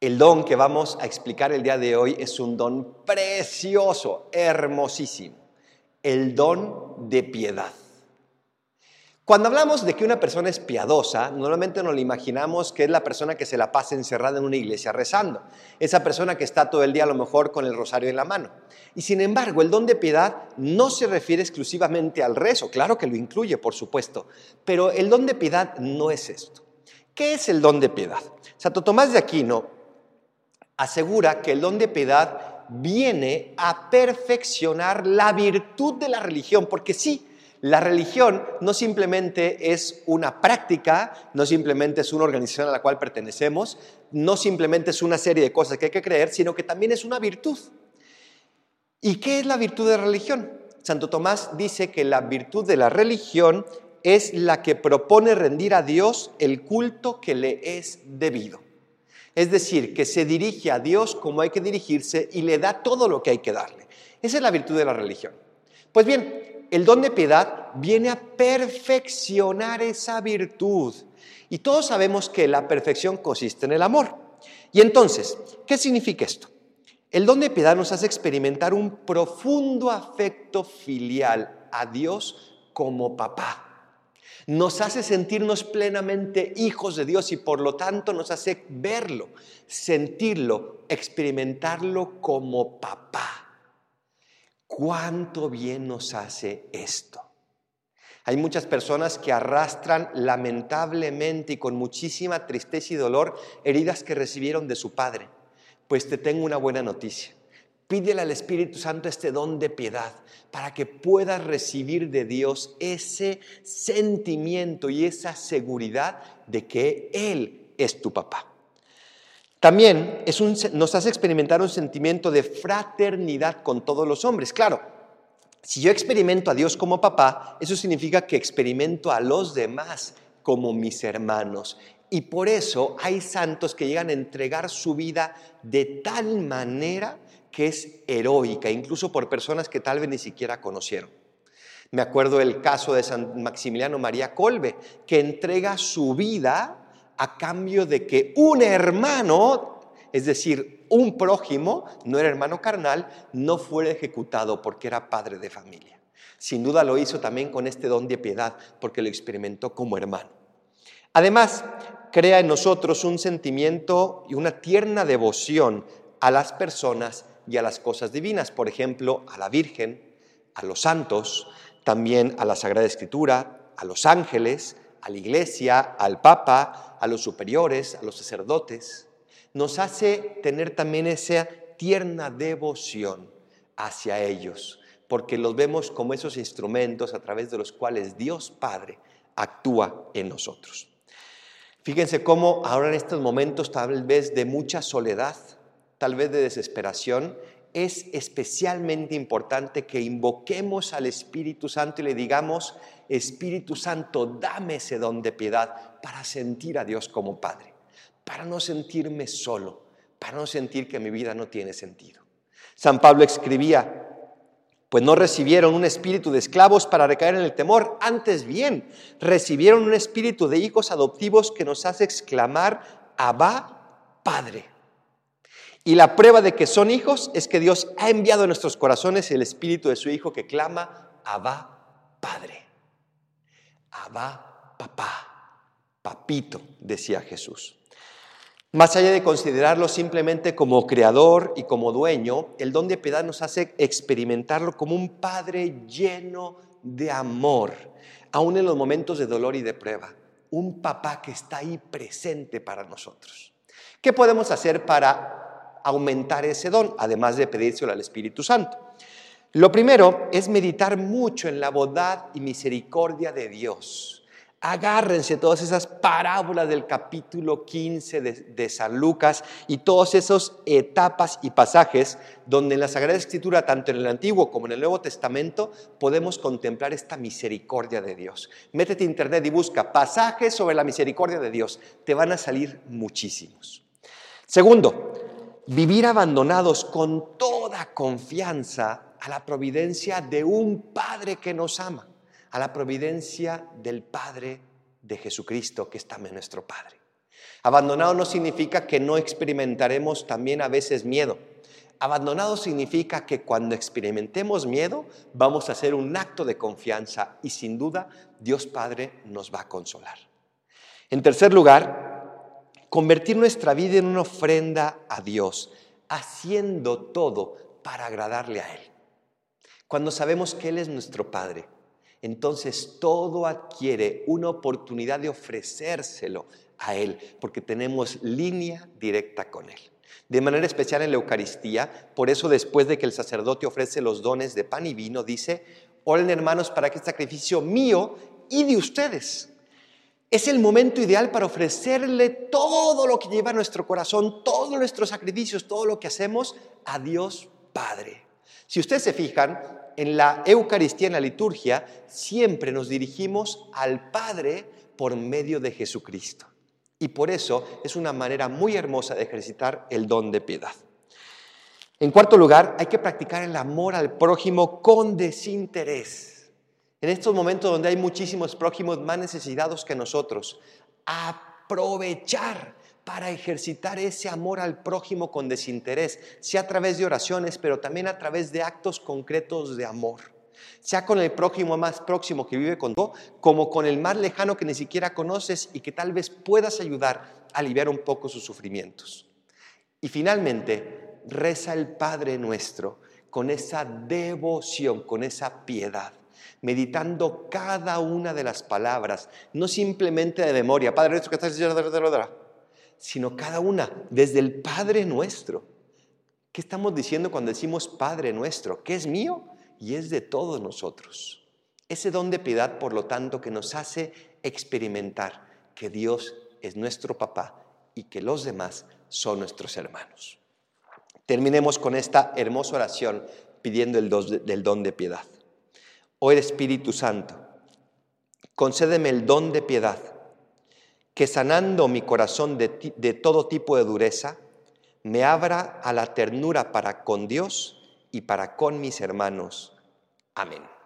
El don que vamos a explicar el día de hoy es un don precioso, hermosísimo, el don de piedad. Cuando hablamos de que una persona es piadosa, normalmente nos lo imaginamos que es la persona que se la pasa encerrada en una iglesia rezando, esa persona que está todo el día a lo mejor con el rosario en la mano. Y sin embargo, el don de piedad no se refiere exclusivamente al rezo, claro que lo incluye, por supuesto, pero el don de piedad no es esto. ¿Qué es el don de piedad? Santo Tomás de Aquino asegura que el don de piedad viene a perfeccionar la virtud de la religión, porque sí, la religión no simplemente es una práctica, no simplemente es una organización a la cual pertenecemos, no simplemente es una serie de cosas que hay que creer, sino que también es una virtud. ¿Y qué es la virtud de la religión? Santo Tomás dice que la virtud de la religión es la que propone rendir a Dios el culto que le es debido. Es decir, que se dirige a Dios como hay que dirigirse y le da todo lo que hay que darle. Esa es la virtud de la religión. Pues bien, el don de piedad viene a perfeccionar esa virtud. Y todos sabemos que la perfección consiste en el amor. Y entonces, ¿qué significa esto? El don de piedad nos hace experimentar un profundo afecto filial a Dios como papá nos hace sentirnos plenamente hijos de Dios y por lo tanto nos hace verlo, sentirlo, experimentarlo como papá. ¿Cuánto bien nos hace esto? Hay muchas personas que arrastran lamentablemente y con muchísima tristeza y dolor heridas que recibieron de su padre. Pues te tengo una buena noticia. Pídele al Espíritu Santo este don de piedad para que puedas recibir de Dios ese sentimiento y esa seguridad de que Él es tu papá. También nos hace experimentar un sentimiento de fraternidad con todos los hombres. Claro, si yo experimento a Dios como papá, eso significa que experimento a los demás como mis hermanos. Y por eso hay santos que llegan a entregar su vida de tal manera que es heroica, incluso por personas que tal vez ni siquiera conocieron. Me acuerdo el caso de San Maximiliano María Colbe, que entrega su vida a cambio de que un hermano, es decir, un prójimo, no era hermano carnal, no fuera ejecutado porque era padre de familia. Sin duda lo hizo también con este don de piedad, porque lo experimentó como hermano. Además, crea en nosotros un sentimiento y una tierna devoción a las personas y a las cosas divinas, por ejemplo, a la Virgen, a los santos, también a la Sagrada Escritura, a los ángeles, a la Iglesia, al Papa, a los superiores, a los sacerdotes. Nos hace tener también esa tierna devoción hacia ellos, porque los vemos como esos instrumentos a través de los cuales Dios Padre actúa en nosotros. Fíjense cómo ahora en estos momentos tal vez de mucha soledad, tal vez de desesperación, es especialmente importante que invoquemos al Espíritu Santo y le digamos, Espíritu Santo, dame ese don de piedad para sentir a Dios como Padre, para no sentirme solo, para no sentir que mi vida no tiene sentido. San Pablo escribía, pues no recibieron un espíritu de esclavos para recaer en el temor, antes bien, recibieron un espíritu de hijos adoptivos que nos hace exclamar, Abba, Padre. Y la prueba de que son hijos es que Dios ha enviado a nuestros corazones el espíritu de su Hijo que clama, Abba, Padre. Abba, papá, papito, decía Jesús. Más allá de considerarlo simplemente como creador y como dueño, el don de piedad nos hace experimentarlo como un Padre lleno de amor, aún en los momentos de dolor y de prueba. Un papá que está ahí presente para nosotros. ¿Qué podemos hacer para aumentar ese don, además de pedírselo al Espíritu Santo. Lo primero es meditar mucho en la bondad y misericordia de Dios. Agárrense todas esas parábolas del capítulo 15 de, de, San Lucas y todas esas etapas y pasajes donde en la Sagrada Escritura, tanto en el Antiguo como en el Nuevo Testamento, podemos contemplar esta misericordia de Dios. Métete a internet y busca pasajes sobre la misericordia de Dios. Te van a salir muchísimos. Segundo, vivir abandonados con toda confianza a la providencia de un Padre que nos ama, a la providencia del Padre de Jesucristo que es también nuestro Padre. Abandonado no significa que no experimentaremos también a veces miedo. Abandonado significa que cuando experimentemos miedo vamos a hacer un acto de confianza y sin duda Dios Padre nos va a consolar. En tercer lugar, convertir nuestra vida en una ofrenda a Dios, haciendo todo para agradarle a Él. Cuando sabemos que Él es nuestro Padre, entonces todo adquiere una oportunidad de ofrecérselo a Él, porque tenemos línea directa con Él. De manera especial en la Eucaristía, por eso después de que el sacerdote ofrece los dones de pan y vino, dice, oren hermanos para que el sacrificio mío y de ustedes. Es el momento ideal para ofrecerle todo lo que lleva nuestro corazón, todos nuestros sacrificios, todo lo que hacemos a Dios Padre. Si ustedes se fijan, en la Eucaristía, en la liturgia, siempre nos dirigimos al Padre por medio de Jesucristo. Y por eso es una manera muy hermosa de ejercitar el don de piedad. En cuarto lugar, hay que practicar el amor al prójimo con desinterés. En estos momentos donde hay muchísimos prójimos más necesitados que nosotros, aprovechar para ejercitar ese amor al prójimo con desinterés, sea a través de oraciones, pero también a través de actos concretos de amor sea con el prójimo más próximo que vive contigo, como con el más lejano que ni siquiera conoces y que tal vez puedas ayudar a aliviar un poco sus sufrimientos. Y finalmente, reza el Padre nuestro con esa devoción, con esa piedad, meditando cada una de las palabras, no simplemente de memoria, Padre nuestro que estás sino cada una, desde el Padre nuestro. ¿Qué estamos diciendo cuando decimos Padre nuestro? ¿Qué es mío? y es de todos nosotros. Ese don de piedad, por lo tanto, que nos hace experimentar que Dios es nuestro papá y que los demás son nuestros hermanos. Terminemos con esta hermosa oración pidiendo el don de piedad. Oh Espíritu Santo, concédeme el don de piedad, que sanando mi corazón de, todo tipo de dureza, me abra a la ternura para con Dios y para con mis hermanos. Amén.